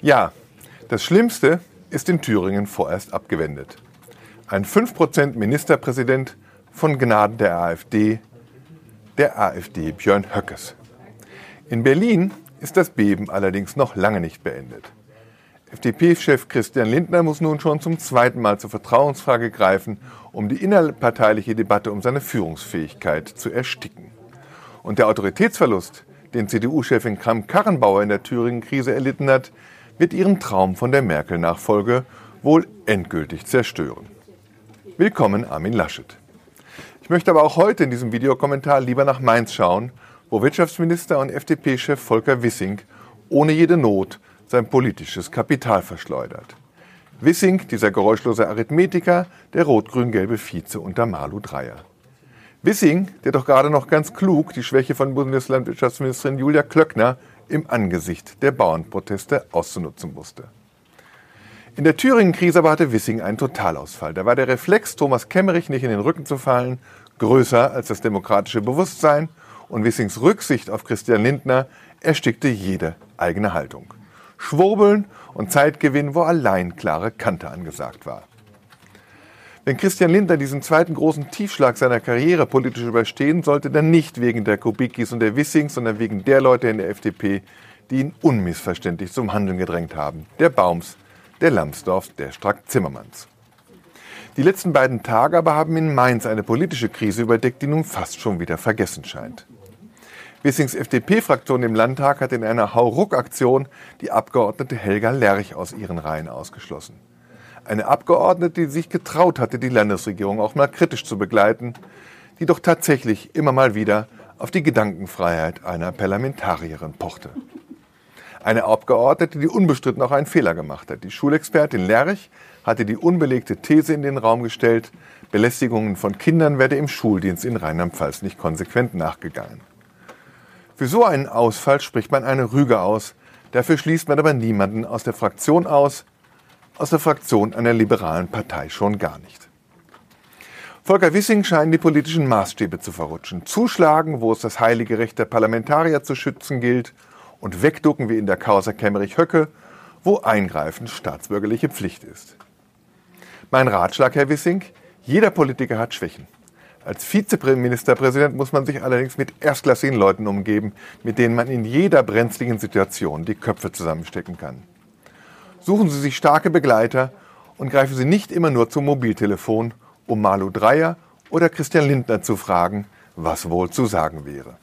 Ja, das Schlimmste ist in Thüringen vorerst abgewendet. Ein 5% Ministerpräsident von Gnaden der AfD, der AfD Björn Höckes. In Berlin ist das Beben allerdings noch lange nicht beendet. FDP-Chef Christian Lindner muss nun schon zum zweiten Mal zur Vertrauensfrage greifen, um die innerparteiliche Debatte um seine Führungsfähigkeit zu ersticken. Und der Autoritätsverlust, den CDU-Chefin Kram-Karrenbauer in der Thüringen-Krise erlitten hat, wird ihren Traum von der Merkel-Nachfolge wohl endgültig zerstören. Willkommen Armin Laschet. Ich möchte aber auch heute in diesem Videokommentar lieber nach Mainz schauen, wo Wirtschaftsminister und FDP-Chef Volker Wissing ohne jede Not sein politisches Kapital verschleudert. Wissing, dieser geräuschlose Arithmetiker, der rot-grün-gelbe Vize unter Malu Dreyer. Wissing, der doch gerade noch ganz klug die Schwäche von Bundeslandwirtschaftsministerin Julia Klöckner im Angesicht der Bauernproteste auszunutzen wusste. In der Thüringen-Krise aber hatte Wissing einen Totalausfall. Da war der Reflex, Thomas Kemmerich nicht in den Rücken zu fallen, größer als das demokratische Bewusstsein und Wissings Rücksicht auf Christian Lindner erstickte jede eigene Haltung. Schwurbeln und Zeitgewinn, wo allein klare Kante angesagt war. Wenn Christian Lindner diesen zweiten großen Tiefschlag seiner Karriere politisch überstehen sollte, dann nicht wegen der Kubikis und der Wissings, sondern wegen der Leute in der FDP, die ihn unmissverständlich zum Handeln gedrängt haben. Der Baums, der Lambsdorffs, der Strack-Zimmermanns. Die letzten beiden Tage aber haben in Mainz eine politische Krise überdeckt, die nun fast schon wieder vergessen scheint. Wissings FDP-Fraktion im Landtag hat in einer Hauruck-Aktion die Abgeordnete Helga Lerch aus ihren Reihen ausgeschlossen. Eine Abgeordnete, die sich getraut hatte, die Landesregierung auch mal kritisch zu begleiten, die doch tatsächlich immer mal wieder auf die Gedankenfreiheit einer Parlamentarierin pochte. Eine Abgeordnete, die unbestritten auch einen Fehler gemacht hat. Die Schulexpertin Lerch hatte die unbelegte These in den Raum gestellt, Belästigungen von Kindern werde im Schuldienst in Rheinland-Pfalz nicht konsequent nachgegangen. Für so einen Ausfall spricht man eine Rüge aus. Dafür schließt man aber niemanden aus der Fraktion aus, aus der Fraktion einer liberalen Partei schon gar nicht. Volker Wissing scheint die politischen Maßstäbe zu verrutschen. Zuschlagen, wo es das heilige Recht der Parlamentarier zu schützen gilt, und wegducken wie in der Causa Kemmerich-Höcke, wo Eingreifen staatsbürgerliche Pflicht ist. Mein Ratschlag, Herr Wissing, jeder Politiker hat Schwächen. Als Vizeministerpräsident muss man sich allerdings mit erstklassigen Leuten umgeben, mit denen man in jeder brenzligen Situation die Köpfe zusammenstecken kann. Suchen Sie sich starke Begleiter und greifen Sie nicht immer nur zum Mobiltelefon, um Malu Dreyer oder Christian Lindner zu fragen, was wohl zu sagen wäre.